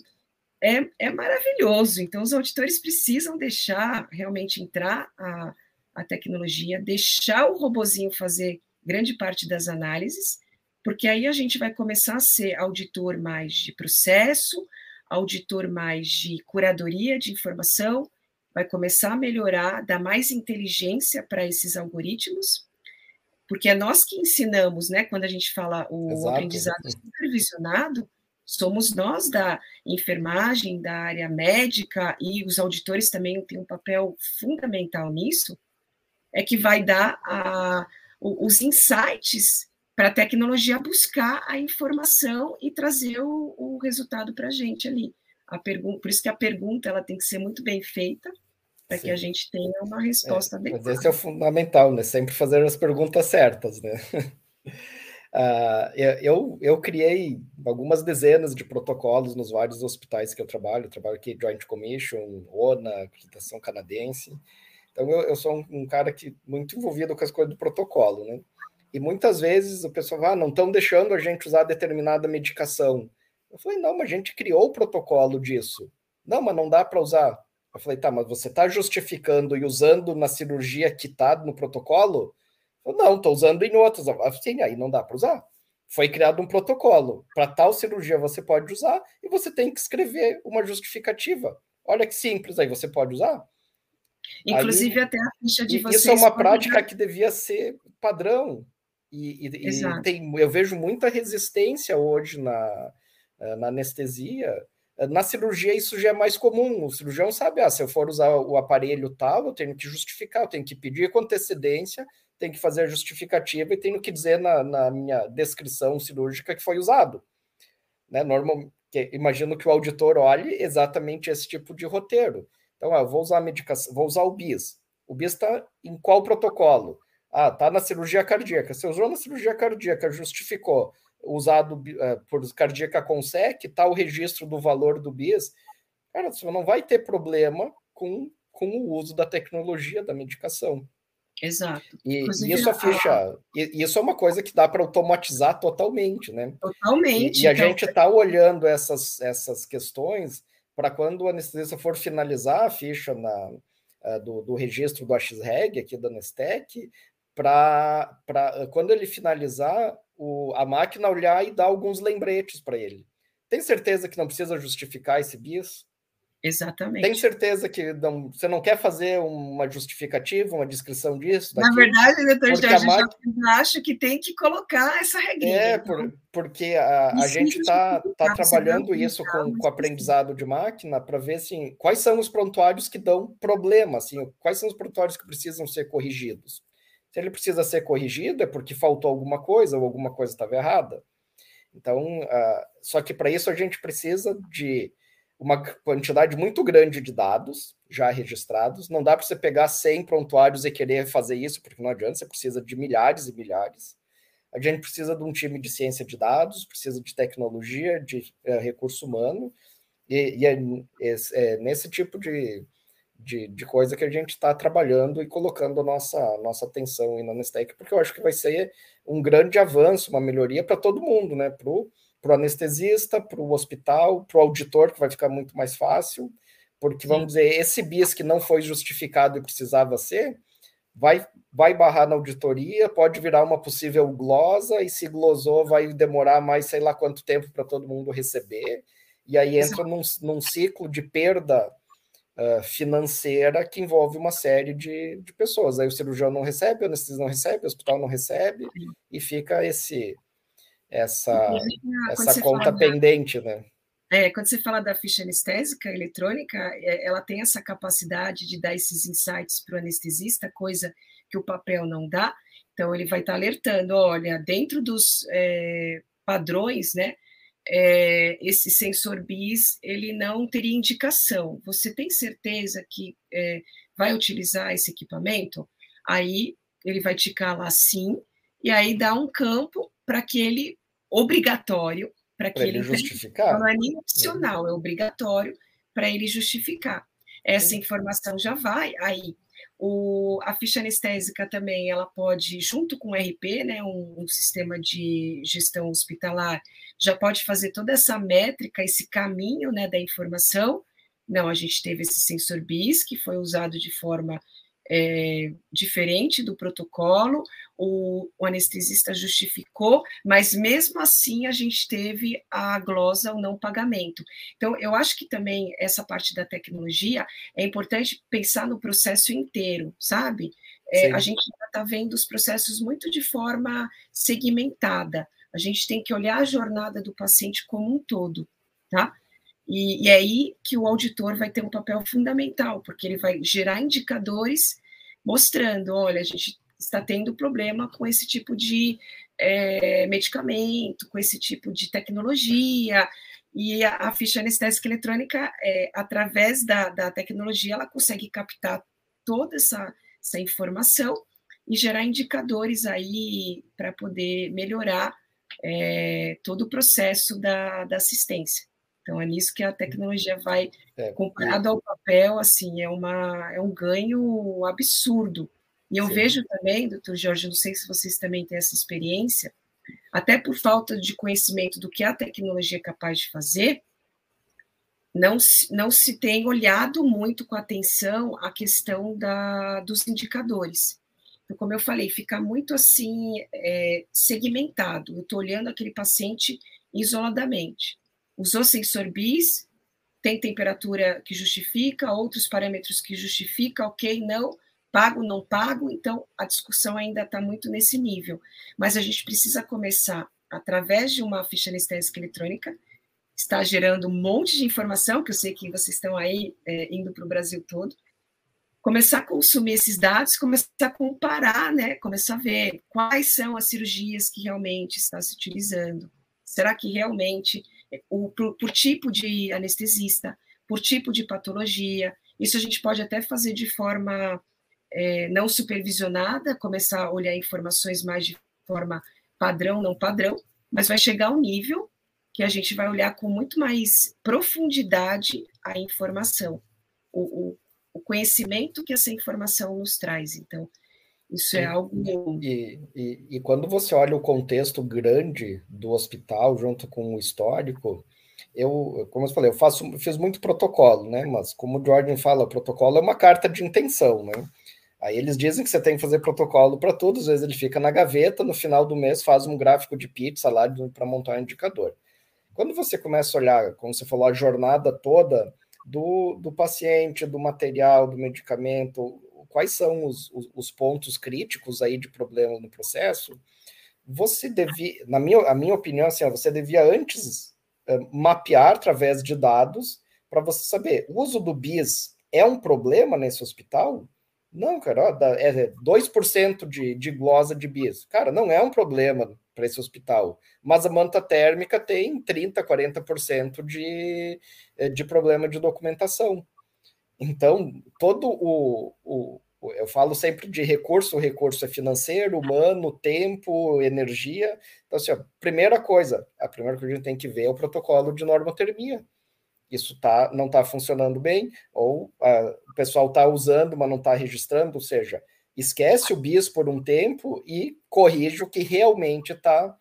B: é, é maravilhoso. Então, os auditores precisam deixar realmente entrar a, a tecnologia, deixar o robozinho fazer grande parte das análises, porque aí a gente vai começar a ser auditor mais de processo, auditor mais de curadoria de informação, vai começar a melhorar, dar mais inteligência para esses algoritmos, porque é nós que ensinamos, né? Quando a gente fala o Exato. aprendizado supervisionado, somos nós da enfermagem, da área médica, e os auditores também têm um papel fundamental nisso, é que vai dar a, os insights para a tecnologia buscar a informação e trazer o, o resultado para a gente ali. A pergunta, por isso que a pergunta ela tem que ser muito bem feita, para que a gente tenha uma resposta é,
A: adequada. Mas esse é o fundamental, né? Sempre fazer as perguntas certas, né? *laughs* Uh, eu, eu criei algumas dezenas de protocolos nos vários hospitais que eu trabalho. Eu trabalho aqui Joint Commission, ONA, acreditação canadense. Então, eu, eu sou um, um, cara que muito envolvido com as coisas do protocolo, né? E muitas vezes o pessoal fala, ah, não estão deixando a gente usar determinada medicação. Eu falei, não, mas a gente criou o protocolo disso. Não, mas não dá para usar. Eu falei, tá, mas você está justificando e usando na cirurgia que está no protocolo? Não, estou usando em outros. Sim, aí não dá para usar. Foi criado um protocolo. Para tal cirurgia você pode usar e você tem que escrever uma justificativa. Olha que simples, aí você pode usar.
B: Inclusive, aí, até a ficha de vocês.
A: Isso é uma prática que devia ser padrão. E, e, e tem, eu vejo muita resistência hoje na, na anestesia. Na cirurgia, isso já é mais comum. O cirurgião sabe, ah, se eu for usar o aparelho tal, eu tenho que justificar, eu tenho que pedir com antecedência tem que fazer a justificativa e tenho que dizer na, na minha descrição cirúrgica que foi usado. Né? Normal, que, imagino que o auditor olhe exatamente esse tipo de roteiro. Então, ah, vou usar a medicação, vou usar o BIS. O BIS está em qual protocolo? Ah, está na cirurgia cardíaca. Você usou na cirurgia cardíaca, justificou usado uh, por cardíaca consec, está o registro do valor do BIS. Cara, você não vai ter problema com, com o uso da tecnologia da medicação.
B: Exato.
A: E Inclusive, isso a ficha, isso é uma coisa que dá para automatizar totalmente, né?
B: Totalmente.
A: E, e a então... gente está olhando essas, essas questões para quando o anestesista for finalizar a ficha na, uh, do, do, registro do AXREG aqui da Nestec, para quando ele finalizar, o, a máquina olhar e dar alguns lembretes para ele. Tem certeza que não precisa justificar esse BIS?
B: Exatamente.
A: Tem certeza que não, você não quer fazer uma justificativa, uma descrição disso?
B: Daqui? Na verdade, doutor Jorge, máquina... eu acho que tem que colocar essa regra.
A: É, por, porque a, a gente está tá trabalhando isso com, com aprendizado de máquina para ver assim, quais são os prontuários que dão problema, assim, quais são os prontuários que precisam ser corrigidos. Se ele precisa ser corrigido, é porque faltou alguma coisa ou alguma coisa estava errada. Então, uh, só que para isso a gente precisa de uma quantidade muito grande de dados já registrados. Não dá para você pegar 100 prontuários e querer fazer isso, porque não adianta, você precisa de milhares e milhares. A gente precisa de um time de ciência de dados, precisa de tecnologia, de é, recurso humano, e, e é, é, é, nesse tipo de, de, de, coisa que a gente está trabalhando e colocando nossa, nossa atenção na Nestec, porque eu acho que vai ser um grande avanço, uma melhoria para todo mundo, né? Para o anestesista, para o hospital, para o auditor, que vai ficar muito mais fácil, porque vamos dizer, esse bis que não foi justificado e precisava ser, vai, vai barrar na auditoria, pode virar uma possível glosa, e se glosou, vai demorar mais sei lá quanto tempo para todo mundo receber, e aí entra num, num ciclo de perda uh, financeira que envolve uma série de, de pessoas. Aí o cirurgião não recebe, o anestesista não recebe, o hospital não recebe, e fica esse essa, essa conta pendente,
B: da, né? É, quando você fala da ficha anestésica eletrônica, é, ela tem essa capacidade de dar esses insights para o anestesista, coisa que o papel não dá. Então, ele vai estar alertando: olha, dentro dos é, padrões, né? É, esse sensor BIS ele não teria indicação. Você tem certeza que é, vai utilizar esse equipamento? Aí ele vai ticar lá sim, e aí dá um campo para que ele obrigatório para que ele,
A: ele justificar.
B: Não é nem opcional, é obrigatório para ele justificar. Essa informação já vai aí. O, a ficha anestésica também ela pode, junto com o RP, né, um, um, sistema de gestão hospitalar, já pode fazer toda essa métrica, esse caminho né, da informação. Não, a gente teve esse sensor BIS, que foi usado de forma é, diferente do protocolo, o, o, anestesista justificou, mas mesmo assim a gente teve a glosa, o não pagamento. Então, eu acho que também essa parte da tecnologia é importante pensar no processo inteiro, sabe? É, a gente está está vendo os processos muito de forma segmentada. A gente tem que olhar a jornada do paciente como um todo, tá? E, e é aí que o auditor vai ter um papel fundamental, porque ele vai gerar indicadores mostrando, olha, a gente está tendo problema com esse tipo de é, medicamento, com esse tipo de tecnologia, e a, a ficha anestésica eletrônica, é, através da, da tecnologia, ela consegue captar toda essa, essa informação e gerar indicadores aí para poder melhorar é, todo o processo da, da assistência. Então é nisso que a tecnologia vai, é, comparado ao papel, assim, é, uma, é um ganho absurdo. E eu Sim. vejo também, doutor Jorge, não sei se vocês também têm essa experiência, até por falta de conhecimento do que a tecnologia é capaz de fazer, não se, não se tem olhado muito com atenção a questão da, dos indicadores. Então, como eu falei, fica muito assim é, segmentado. Eu estou olhando aquele paciente isoladamente. Usou sensor BIS, tem temperatura que justifica, outros parâmetros que justifica, ok, não pago, não pago, então a discussão ainda está muito nesse nível. Mas a gente precisa começar através de uma ficha anestésica eletrônica, está gerando um monte de informação, que eu sei que vocês estão aí é, indo para o Brasil todo, começar a consumir esses dados, começar a comparar, né? Começar a ver quais são as cirurgias que realmente está se utilizando. Será que realmente, o, por, por tipo de anestesista, por tipo de patologia, isso a gente pode até fazer de forma é, não supervisionada, começar a olhar informações mais de forma padrão, não padrão, mas vai chegar um nível que a gente vai olhar com muito mais profundidade a informação, o, o, o conhecimento que essa informação nos traz. Então, isso é algo.
A: E, e, e, quando você olha o contexto grande do hospital, junto com o histórico, eu, como eu falei, eu faço, fiz muito protocolo, né? Mas como o Jordan fala, protocolo é uma carta de intenção, né? Aí eles dizem que você tem que fazer protocolo para tudo, às vezes ele fica na gaveta, no final do mês faz um gráfico de pizza lá para montar um indicador. Quando você começa a olhar, como você falou, a jornada toda do, do paciente, do material, do medicamento, quais são os, os, os pontos críticos aí de problema no processo, você devia, na minha, a minha opinião, assim, você devia antes uh, mapear através de dados para você saber, o uso do BIS é um problema nesse hospital? Não, cara, ó, é 2% de, de glosa de bis. Cara, não é um problema para esse hospital. Mas a manta térmica tem 30%, 40% de, eh, de problema de documentação. Então, todo o, o. Eu falo sempre de recurso, o recurso é financeiro, humano, tempo, energia. Então, assim, a primeira coisa, a primeira coisa que a gente tem que ver é o protocolo de normotermia isso tá, não está funcionando bem, ou a, o pessoal está usando, mas não está registrando, ou seja, esquece o BIS por um tempo e corrige o que realmente está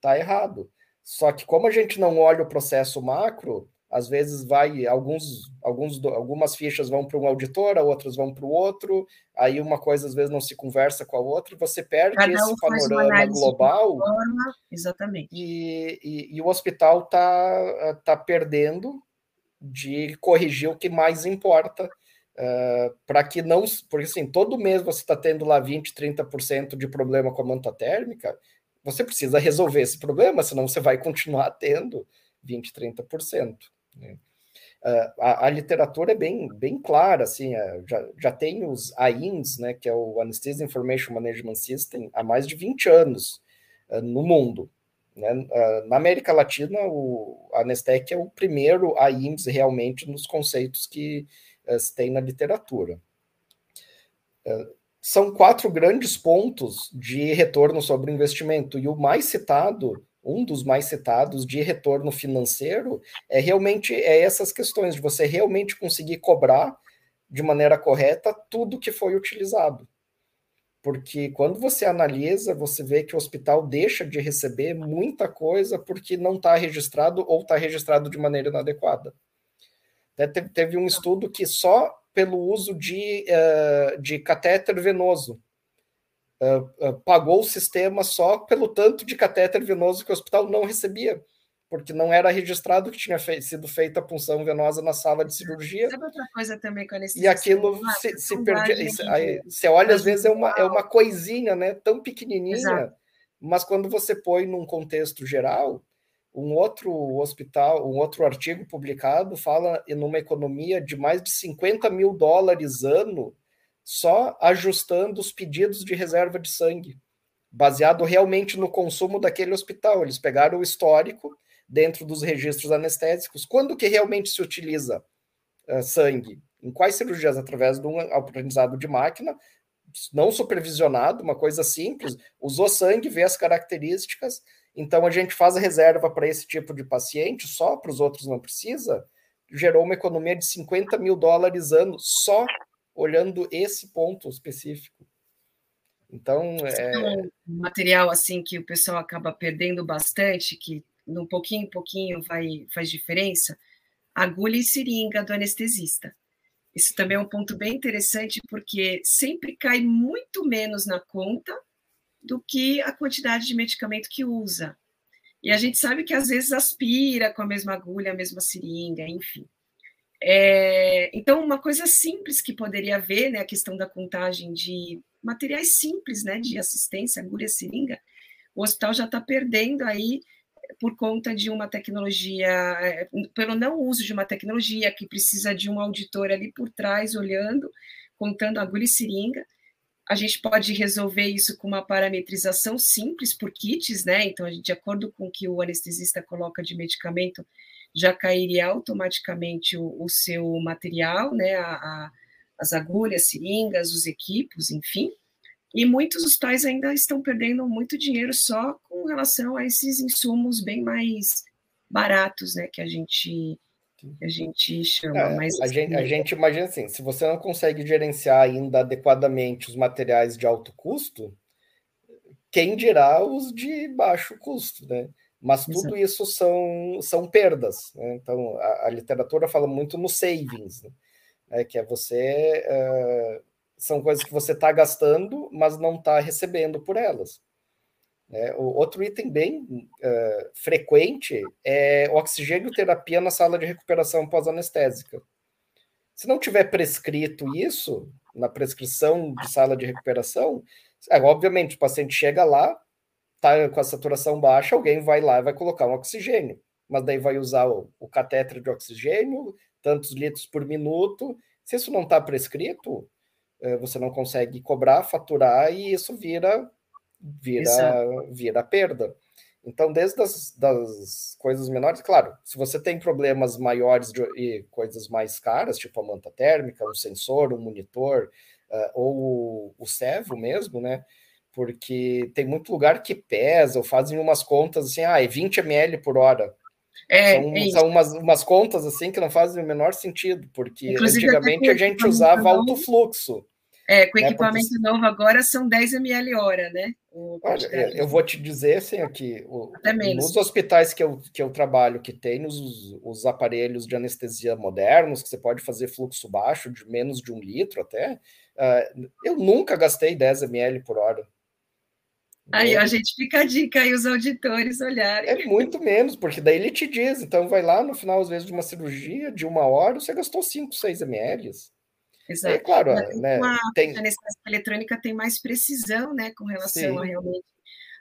A: tá errado. Só que como a gente não olha o processo macro, às vezes vai alguns, alguns algumas fichas vão para um auditor, outras vão para o outro, aí uma coisa às vezes não se conversa com a outra, você perde Cada esse panorama global.
B: Forma, exatamente.
A: E, e, e, o hospital está tá perdendo de corrigir o que mais importa, uh, para que não. Porque assim, todo mês você está tendo lá 20%, 30% de problema com a manta térmica, você precisa resolver esse problema, senão você vai continuar tendo 20%, 30%. Né? Uh, a, a, literatura é bem, bem clara, assim, uh, já, já tem os AINS, né, que é o Anesthesia Information Management System, há mais de 20 anos uh, no mundo. Né? Ah, na América Latina, o, a Nestec é o primeiro AIMS realmente nos conceitos que se tem na literatura. São quatro grandes pontos de retorno sobre o investimento, e o mais citado, um dos mais citados de retorno financeiro, é realmente é essas questões de você realmente conseguir cobrar de maneira correta tudo que foi utilizado porque quando você analisa, você vê que o hospital deixa de receber muita coisa porque não está registrado ou está registrado de maneira inadequada. Teve um estudo que só pelo uso de, uh, de catéter venoso uh, uh, pagou o sistema só pelo tanto de catéter venoso que o hospital não recebia, porque não era registrado que tinha sido feita a punção venosa na sala de cirurgia.
B: Sabe outra coisa também com
A: E aquilo se, se perdia. Aí, você olha, às vezes é uma, é uma coisinha, né? Tão pequenininha, Exato. mas quando você põe num contexto geral, um outro hospital, um outro artigo publicado fala em uma economia de mais de 50 mil dólares ano só ajustando os pedidos de reserva de sangue, baseado realmente no consumo daquele hospital. Eles pegaram o histórico dentro dos registros anestésicos. Quando que realmente se utiliza uh, sangue? Em quais cirurgias? Através de um aprendizado de máquina, não supervisionado, uma coisa simples, usou sangue, vê as características, então a gente faz a reserva para esse tipo de paciente, só para os outros não precisa, gerou uma economia de 50 mil dólares ano só olhando esse ponto específico. Então, é...
B: um material assim que o pessoal acaba perdendo bastante, que no pouquinho em pouquinho vai faz diferença, agulha e seringa do anestesista. Isso também é um ponto bem interessante porque sempre cai muito menos na conta do que a quantidade de medicamento que usa. E a gente sabe que às vezes aspira com a mesma agulha, a mesma seringa, enfim. É, então, uma coisa simples que poderia haver, né, a questão da contagem de materiais simples, né, de assistência, agulha, seringa, o hospital já está perdendo aí por conta de uma tecnologia, é, pelo não uso de uma tecnologia que precisa de um auditor ali por trás olhando, contando agulha e seringa. A gente pode resolver isso com uma parametrização simples por kits, né? Então, gente, de acordo com o que o anestesista coloca de medicamento, já cairia automaticamente o, o seu material, né, a, a, as agulhas, seringas, os equipos, enfim. E muitos hospitais ainda estão perdendo muito dinheiro só com relação a esses insumos bem mais baratos, né, que a gente que a gente chama. É,
A: Mas, a, assim, gente, a gente imagina assim, se você não consegue gerenciar ainda adequadamente os materiais de alto custo, quem dirá os de baixo custo, né? Mas tudo isso são, são perdas. Né? Então, a, a, literatura fala muito no savings, né? é, que é você. Uh, são coisas que você está gastando, mas não está recebendo por elas. É, o outro item bem uh, frequente é oxigênio terapia na sala de recuperação pós-anestésica. Se não tiver prescrito isso na prescrição de sala de recuperação, é, obviamente o paciente chega lá, está com a saturação baixa, alguém vai lá e vai colocar um oxigênio, mas daí vai usar o, o catéter de oxigênio, tantos litros por minuto. Se isso não está prescrito, é, você não consegue cobrar, faturar e isso vira vira vira perda. Então, desde as das coisas menores, claro, se você tem problemas maiores de, e coisas mais caras, tipo a manta térmica, um sensor, um monitor, uh, ou o, o servo mesmo, né? Porque tem muito lugar que pesa, ou fazem umas contas assim, ah, é 20 ml por hora. É, são, é são umas, umas contas assim que não fazem o menor sentido, porque Inclusive, antigamente a gente usava alto fluxo.
B: É, com né, equipamento porque... novo agora são 10 ml hora, né?
A: Olha, eu vou te dizer assim aqui, o, nos hospitais que eu, que eu trabalho, que tem os, os aparelhos de anestesia modernos, que você pode fazer fluxo baixo de menos de um litro até, uh, eu nunca gastei 10 ml por hora.
B: Aí a gente fica a dica aí, os auditores olharem.
A: É muito menos, porque daí ele te diz, então vai lá no final, às vezes, de uma cirurgia de uma hora, você gastou 5, 6 ml.
B: Exato. É claro, né, uma tem... anestesia eletrônica tem mais precisão, né, com relação Sim. a realmente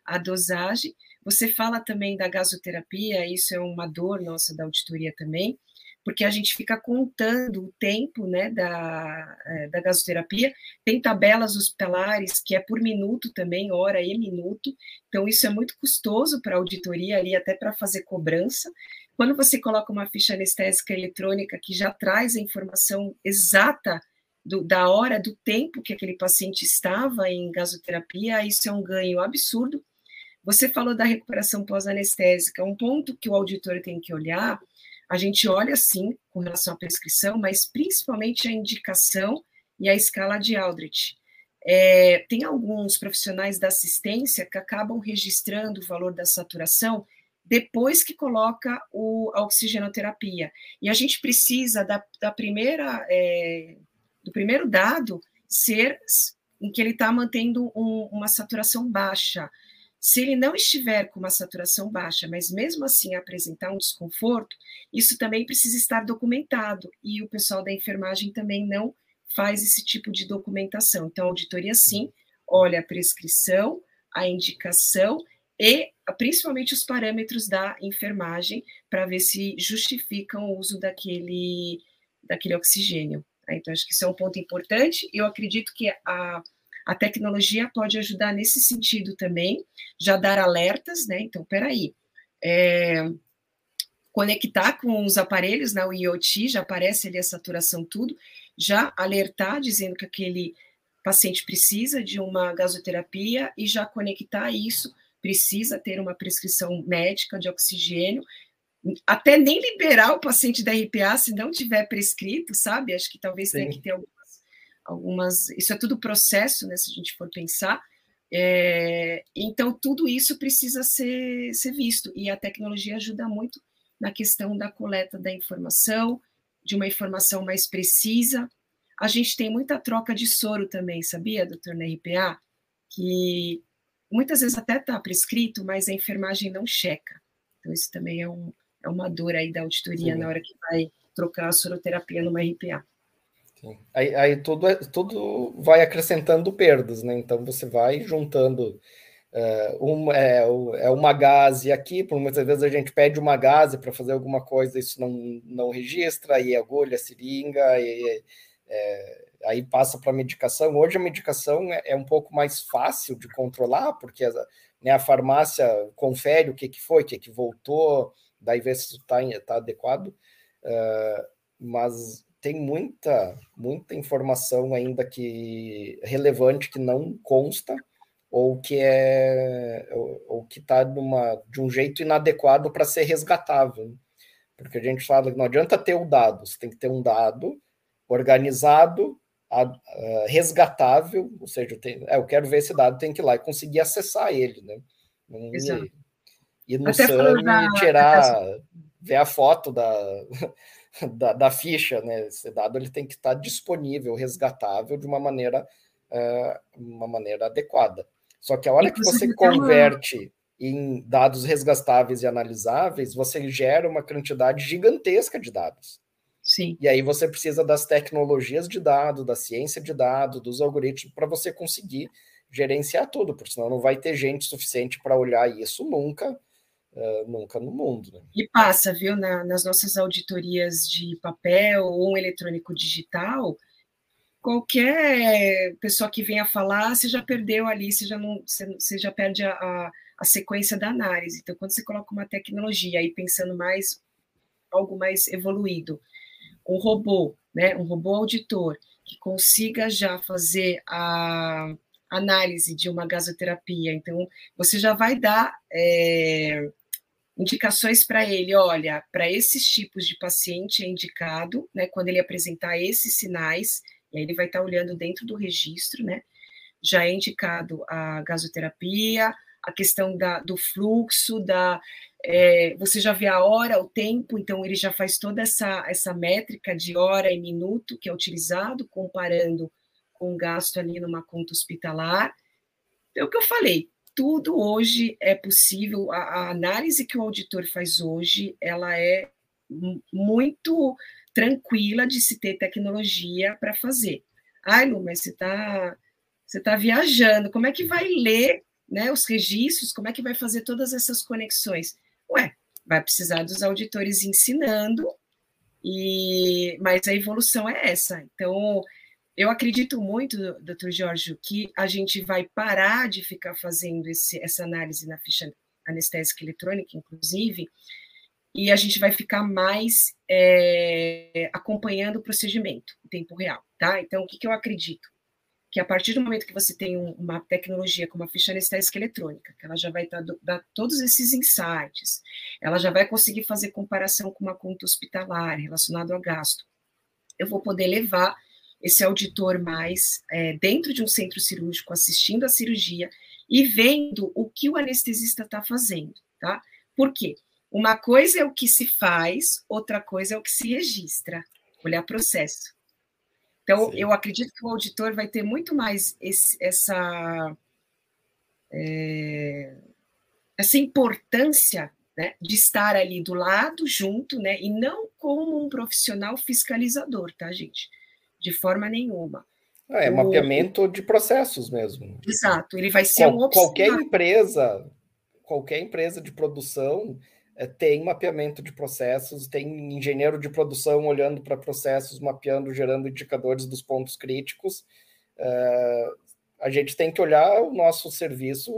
B: a dosagem. Você fala também da gasoterapia, isso é uma dor nossa da auditoria também porque a gente fica contando o tempo né, da, é, da gasoterapia. Tem tabelas hospitalares que é por minuto também, hora e minuto. Então, isso é muito custoso para a auditoria ali, até para fazer cobrança. Quando você coloca uma ficha anestésica eletrônica que já traz a informação exata do, da hora, do tempo que aquele paciente estava em gasoterapia, isso é um ganho absurdo. Você falou da recuperação pós-anestésica. Um ponto que o auditor tem que olhar a gente olha sim com relação à prescrição, mas principalmente a indicação e a escala de Aldrich. É, tem alguns profissionais da assistência que acabam registrando o valor da saturação depois que coloca o, a oxigenoterapia. E a gente precisa da, da primeira, é, do primeiro dado ser em que ele está mantendo um, uma saturação baixa. Se ele não estiver com uma saturação baixa, mas mesmo assim apresentar um desconforto, isso também precisa estar documentado, e o pessoal da enfermagem também não faz esse tipo de documentação. Então, a auditoria, sim, olha a prescrição, a indicação e principalmente os parâmetros da enfermagem para ver se justificam o uso daquele, daquele oxigênio. Então, acho que isso é um ponto importante. Eu acredito que a, a tecnologia pode ajudar nesse sentido também, já dar alertas, né? Então, peraí, é, conectar com os aparelhos, né, o IoT, já aparece ali a saturação, tudo, já alertar, dizendo que aquele paciente precisa de uma gasoterapia e já conectar isso, precisa ter uma prescrição médica de oxigênio, até nem liberar o paciente da RPA se não tiver prescrito, sabe? Acho que talvez Sim. tenha que ter algumas, algumas, Isso é tudo processo, né? Se a gente for pensar. É, então, tudo isso precisa ser, ser visto, e a tecnologia ajuda muito na questão da coleta da informação, de uma informação mais precisa. A gente tem muita troca de soro também, sabia, doutor, na RPA? Que muitas vezes até está prescrito, mas a enfermagem não checa. Então, isso também é, um, é uma dor aí da auditoria Sim. na hora que vai trocar a soroterapia numa RPA.
A: Aí, aí tudo, é, tudo vai acrescentando perdas, né? Então você vai juntando Uh, uma, é, é uma gase aqui, por muitas vezes a gente pede uma gase para fazer alguma coisa, isso não, não registra, aí agulha, seringa, e, é, aí passa para medicação. Hoje a medicação é, é, um pouco mais fácil de controlar, porque a, né, a farmácia confere o que, que foi, o que, que voltou, daí vê se está tá adequado, uh, mas tem muita, muita informação ainda que relevante que não consta, ou que é ou, ou que está de um jeito inadequado para ser resgatável. Porque a gente fala que não adianta ter o dado, você tem que ter um dado organizado, a, a, resgatável, ou seja, eu, tenho, é, eu quero ver esse dado, tem que ir lá e conseguir acessar ele, né?
B: Exato.
A: E, no SAM da... tirar, ver a foto da, *laughs* da, da, ficha, né? Esse dado ele tem que estar disponível, resgatável de uma maneira, uh, uma maneira adequada. Só que a hora que você converte em dados resgatáveis e analisáveis, você gera uma quantidade gigantesca de dados.
B: Sim.
A: E aí você precisa das tecnologias de dados, da ciência de dados, dos algoritmos, para você conseguir gerenciar tudo, porque senão não vai ter gente suficiente para olhar isso nunca, uh, nunca no mundo. Né?
B: E passa, viu, na, nas nossas auditorias de papel ou eletrônico digital, qualquer pessoa que venha falar, você já perdeu ali, você já, não, você, já perde a, a, a, sequência da análise. Então, quando você coloca uma tecnologia aí pensando mais, algo mais evoluído, um robô, né, um robô auditor, que consiga já fazer a análise de uma gasoterapia, então, você já vai dar é, indicações para ele, olha, para esses tipos de paciente é indicado, né, quando ele apresentar esses sinais, e aí ele vai estar olhando dentro do registro, né? Já é indicado a gasoterapia, a questão da, do fluxo, da é, você já vê a hora, o tempo, então ele já faz toda essa, essa métrica de hora e minuto que é utilizado, comparando com o gasto ali numa conta hospitalar. É o que eu falei, tudo hoje é possível, a, a análise que o auditor faz hoje, ela é muito tranquila de se ter tecnologia para fazer. Ai, Lu, mas você está você tá viajando, como é que vai ler né, os registros, como é que vai fazer todas essas conexões? Ué, vai precisar dos auditores ensinando, e mas a evolução é essa. Então, eu acredito muito, doutor Jorge, que a gente vai parar de ficar fazendo esse, essa análise na ficha anestésica eletrônica, inclusive, e a gente vai ficar mais é, acompanhando o procedimento em tempo real, tá? Então, o que, que eu acredito? Que a partir do momento que você tem um, uma tecnologia como a ficha anestésica eletrônica, que ela já vai dar, dar todos esses insights, ela já vai conseguir fazer comparação com uma conta hospitalar relacionado a gasto, eu vou poder levar esse auditor mais é, dentro de um centro cirúrgico, assistindo a cirurgia e vendo o que o anestesista está fazendo, tá? Por quê? Uma coisa é o que se faz, outra coisa é o que se registra, olhar processo. Então, Sim. eu acredito que o auditor vai ter muito mais esse, essa. É, essa importância né, de estar ali do lado, junto, né, e não como um profissional fiscalizador, tá, gente? De forma nenhuma.
A: Ah, é o... mapeamento de processos mesmo.
B: Exato, ele vai ser
A: Qual, um Qualquer empresa, qualquer empresa de produção é, tem mapeamento de processos, tem engenheiro de produção olhando para processos, mapeando, gerando indicadores dos pontos críticos. É, a gente tem que olhar o nosso serviço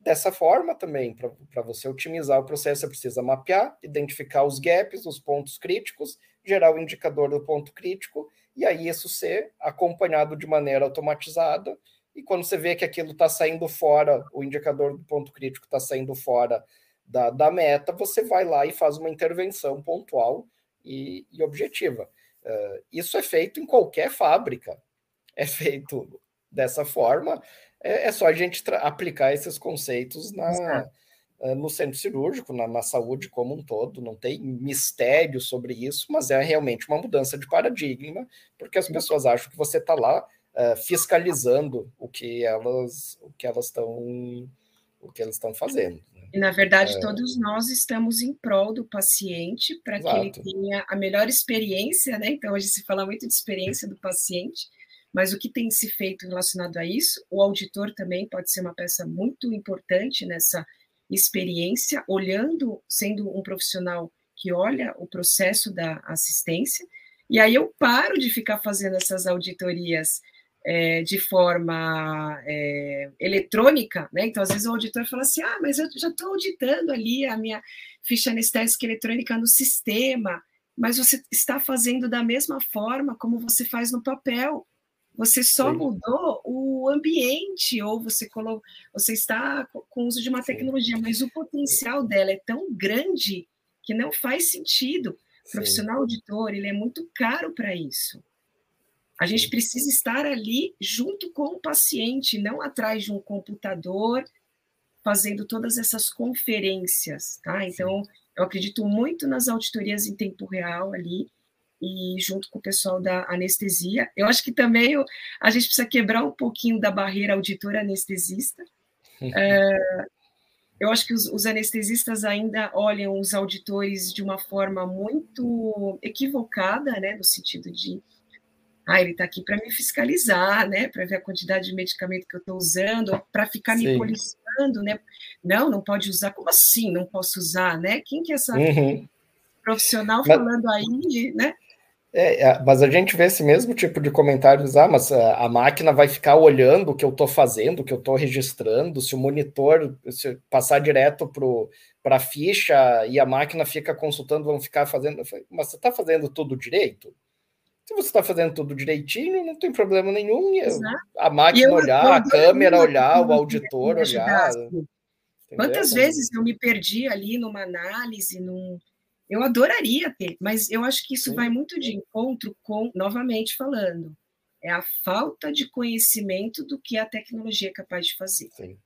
A: dessa forma também. Para você otimizar o processo, você precisa mapear, identificar os gaps, os pontos críticos, gerar o indicador do ponto crítico, e aí isso ser acompanhado de maneira automatizada. E quando você vê que aquilo está saindo fora, o indicador do ponto crítico está saindo fora da, da meta, você vai lá e faz uma intervenção pontual e, e objetiva. Uh, isso é feito em qualquer fábrica, é feito dessa forma é, é só a gente aplicar esses conceitos na, no centro cirúrgico, na, na, saúde como um todo. Não tem mistério sobre isso, mas é realmente uma mudança de paradigma, porque as pessoas acham que você está lá uh, fiscalizando o que elas o que elas estão o que elas estão fazendo. Né?
B: E, na verdade, é... todos nós estamos em prol do paciente para que ele tenha a melhor experiência, né? Então, hoje se fala muito de experiência do paciente, mas o que tem se feito relacionado a isso? O auditor também pode ser uma peça muito importante nessa experiência, olhando, sendo um profissional que olha o processo da assistência, e aí eu paro de ficar fazendo essas auditorias é, de forma é, eletrônica, né? Então, às vezes o auditor fala assim: ah, mas eu já estou auditando ali a minha ficha anestésica eletrônica no sistema, mas você está fazendo da mesma forma como você faz no papel. Você só Sim. mudou o ambiente, ou você, colo... você está com o uso de uma Sim. tecnologia, mas o potencial dela é tão grande que não faz sentido. O profissional auditor, ele é muito caro para isso. A gente precisa estar ali junto com o paciente, não atrás de um computador, fazendo todas essas conferências, tá? Então, eu acredito muito nas auditorias em tempo real ali, e junto com o pessoal da anestesia. Eu acho que também a gente precisa quebrar um pouquinho da barreira auditora anestesista. é, eu acho que os, os, anestesistas ainda olham os auditores de uma forma muito equivocada, né, no sentido de ah, ele está aqui para me fiscalizar, né, para ver a quantidade de medicamento que eu estou usando, para ficar Sim. me policiando, né? Não, não pode usar. Como assim? Não posso usar, né? Quem que é essa uhum. profissional Mas... falando aí, né?
A: É, é, mas a gente vê esse mesmo tipo de comentários, ah, mas a, a máquina vai ficar olhando o que eu estou fazendo, o que eu estou registrando, se o monitor se passar direto para a ficha e a máquina fica consultando, vão ficar fazendo. Mas você está fazendo tudo direito? Se você está fazendo tudo direitinho, não tem problema nenhum. a máquina eu, olhar, eu, a câmera olhar, o auditor olhar.
B: Quantas vezes eu me perdi ali numa análise, num eu adoraria ter, mas eu acho que isso Sim. vai muito de encontro com, novamente falando, é a falta de conhecimento do que a tecnologia é capaz de fazer.
A: Sim.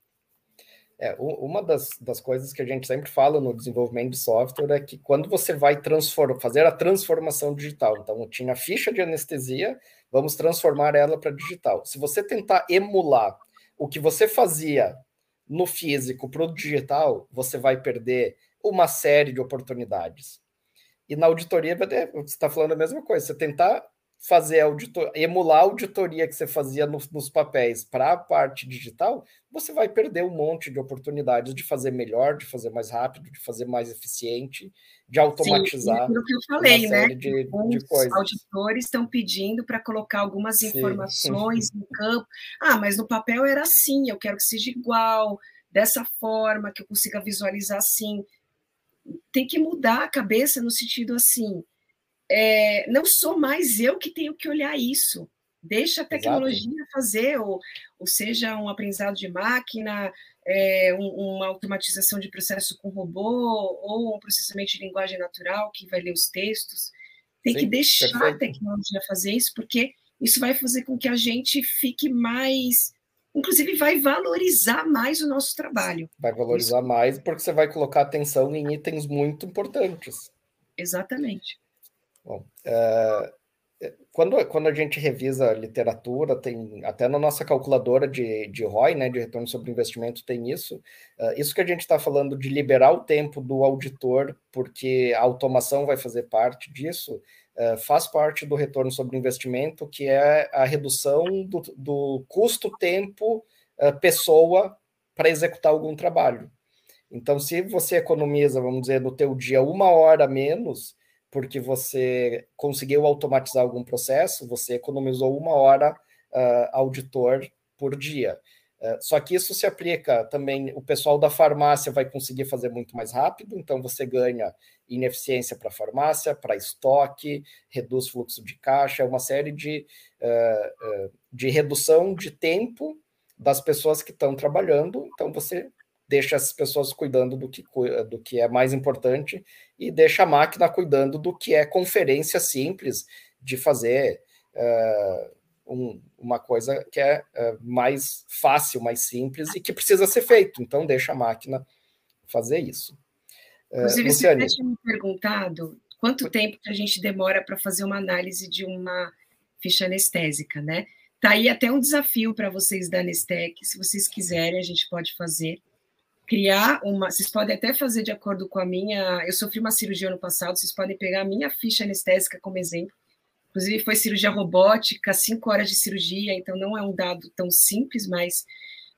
A: É, uma das, das coisas que a gente sempre fala no desenvolvimento de software é que quando você vai fazer a transformação digital, então tinha ficha de anestesia, vamos transformar ela para digital. Se você tentar emular o que você fazia no físico para o digital, você vai perder uma série de oportunidades. E na auditoria, você está falando a mesma coisa, você tentar fazer auditor, emular a auditoria que você fazia nos, nos papéis para a parte digital, você vai perder um monte de oportunidades de fazer melhor, de fazer mais rápido, de fazer mais eficiente, de automatizar.
B: Sim, que eu falei, né? De, Os de auditores estão pedindo para colocar algumas Sim. informações *laughs* no campo. Ah, mas no papel era assim, eu quero que seja igual, dessa forma, que eu consiga visualizar assim tem que mudar a cabeça no sentido assim, é, não sou mais eu que tenho que olhar isso. Deixa a tecnologia Exato. fazer, ou, ou seja, um aprendizado de máquina, é, um, uma automatização de processo com robô, ou um processamento de linguagem natural que vai ler os textos. Tem Sim, que deixar perfeito. a tecnologia fazer isso, porque isso vai fazer com que a gente fique mais inclusive vai valorizar mais o nosso trabalho.
A: Vai valorizar Isso. mais porque você vai colocar atenção em itens muito importantes.
B: Exatamente.
A: Bom, uh, quando, quando a gente revisa a literatura, tem até na nossa calculadora de, de ROI, né, de retorno sobre investimento, tem isso. Uh, isso que a gente está falando de liberar o tempo do auditor, porque a automação vai fazer parte disso, uh, faz parte do retorno sobre investimento, que é a redução do, do custo-tempo uh, pessoa para executar algum trabalho. Então, se você economiza, vamos dizer, no teu dia uma hora menos, porque você conseguiu automatizar algum processo, você economizou uma hora uh, auditor por dia. Uh, só que isso se aplica também, o pessoal da farmácia vai conseguir fazer muito mais rápido, então você ganha ineficiência para farmácia, para estoque, reduz fluxo de caixa, uma série de, uh, de redução de tempo das pessoas que estão trabalhando, então você deixa as pessoas cuidando do que, do que é mais importante e deixa a máquina cuidando do que é conferência simples de fazer uh, um, uma coisa que é uh, mais fácil, mais simples e que precisa ser feito. Então, deixa a máquina fazer isso.
B: Uh, Inclusive, Luciane, você tinha me perguntado quanto tempo que a gente demora para fazer uma análise de uma ficha anestésica, né? Tá aí até um desafio para vocês da Anestec, se vocês quiserem, a gente pode fazer criar uma. Vocês podem até fazer de acordo com a minha. Eu sofri uma cirurgia ano passado, vocês podem pegar a minha ficha anestésica como exemplo. Inclusive, foi cirurgia robótica, cinco horas de cirurgia, então não é um dado tão simples, mas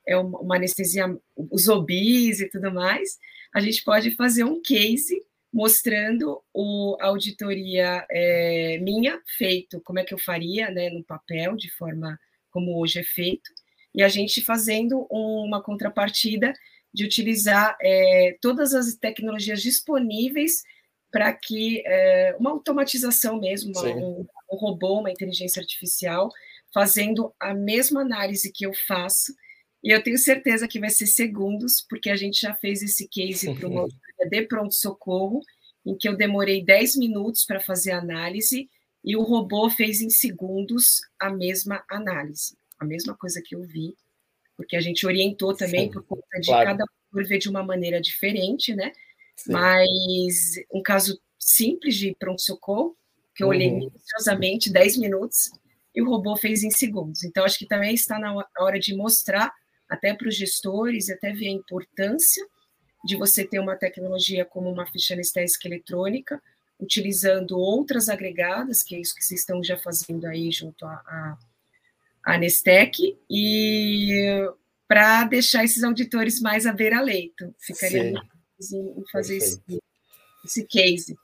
B: é uma anestesia, os obis e tudo mais. A gente pode fazer um case mostrando o, a auditoria é, minha, feito, como é que eu faria, né, no papel, de forma como hoje é feito, e a gente fazendo uma contrapartida de utilizar é, todas as tecnologias disponíveis para que é, uma automatização mesmo, uma, um, um, robô, uma inteligência artificial, fazendo a mesma análise que eu faço, e eu tenho certeza que vai ser segundos, porque a gente já fez esse case para uma *laughs* de pronto-socorro, em que eu demorei 10 minutos para fazer a análise, e o robô fez em segundos a mesma análise, a mesma coisa que eu vi porque a gente orientou também Sim, por conta de claro. cada por ver de uma maneira diferente, né? Sim. Mas um caso simples de pronto-socorro, que eu olhei uhum. minuciosamente, 10 minutos, e o robô fez em segundos. Então, acho que também está na hora de mostrar, até para os gestores, até ver a importância de você ter uma tecnologia como uma ficha anestésica eletrônica, utilizando outras agregadas, que é isso que vocês estão já fazendo aí junto a, a Nestec e para deixar esses auditores mais à beira-leito. Ficaria muito em fazer esse, esse, case.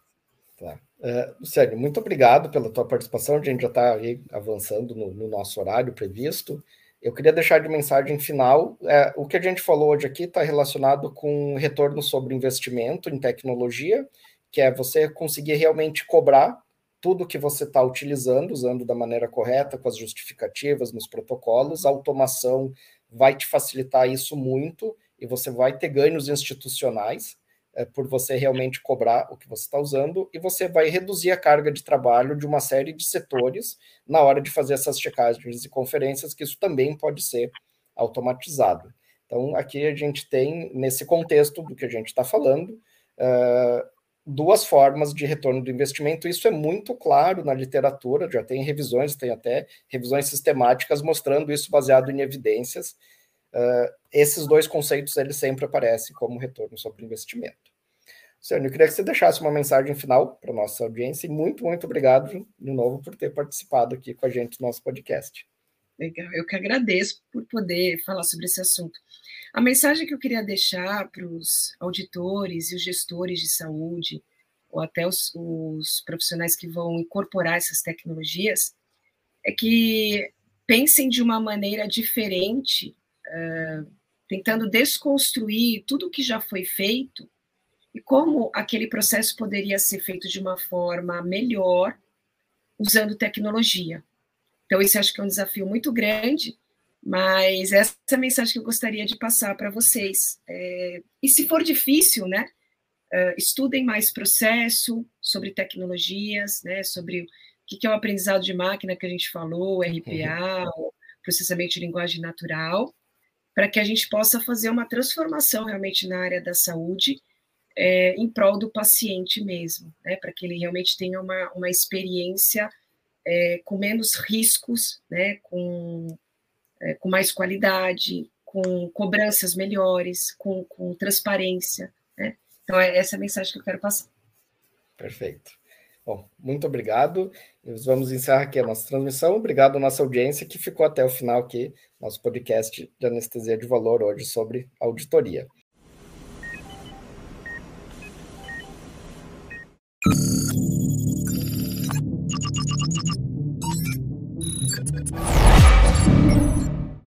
A: Tá. Uh, Luciane, muito obrigado pela tua participação. A gente já está avançando no, no, nosso horário previsto. Eu queria deixar de mensagem final. É, o que a gente falou hoje aqui está relacionado com retorno sobre investimento em tecnologia, que é você conseguir realmente cobrar tudo que você está utilizando, usando da maneira correta, com as justificativas, nos protocolos, a automação vai te facilitar isso muito e você vai ter ganhos institucionais é, por você realmente cobrar o que você está usando e você vai reduzir a carga de trabalho de uma série de setores na hora de fazer essas checagens e conferências, que isso também pode ser automatizado. Então, aqui a gente tem, nesse contexto do que a gente está falando, uh, duas formas de retorno do investimento. Isso é muito claro na literatura, já tem revisões, tem até revisões sistemáticas mostrando isso baseado em evidências. Uh, esses dois conceitos eles sempre aparecem como retorno sobre investimento. Sérgio, eu queria que você deixasse uma mensagem final para nossa audiência e muito, muito obrigado de novo por ter participado aqui com a gente no nosso podcast.
B: Legal, eu que agradeço por poder falar sobre esse assunto. A mensagem que eu queria deixar para os auditores e os gestores de saúde, ou até os, os profissionais que vão incorporar essas tecnologias, é que pensem de uma maneira diferente, uh, tentando desconstruir tudo o que já foi feito e como aquele processo poderia ser feito de uma forma melhor usando tecnologia. Então, esse acho que é um desafio muito grande mas essa é a mensagem que eu gostaria de passar para vocês. É, e se for difícil, né, uh, estudem mais processo sobre tecnologias, né, sobre o que é o aprendizado de máquina que a gente falou, RPA, uhum. processamento de linguagem natural, para que a gente possa fazer uma transformação realmente na área da saúde é, em prol do paciente mesmo, né, para que ele realmente tenha uma, uma experiência é, com menos riscos, né, com, é, com mais qualidade, com cobranças melhores, com, com transparência. Né? Então, é essa a mensagem que eu quero passar.
A: Perfeito. Bom, muito obrigado. Nós vamos encerrar aqui a nossa transmissão. Obrigado à nossa audiência que ficou até o final aqui, nosso podcast de anestesia de valor hoje sobre auditoria.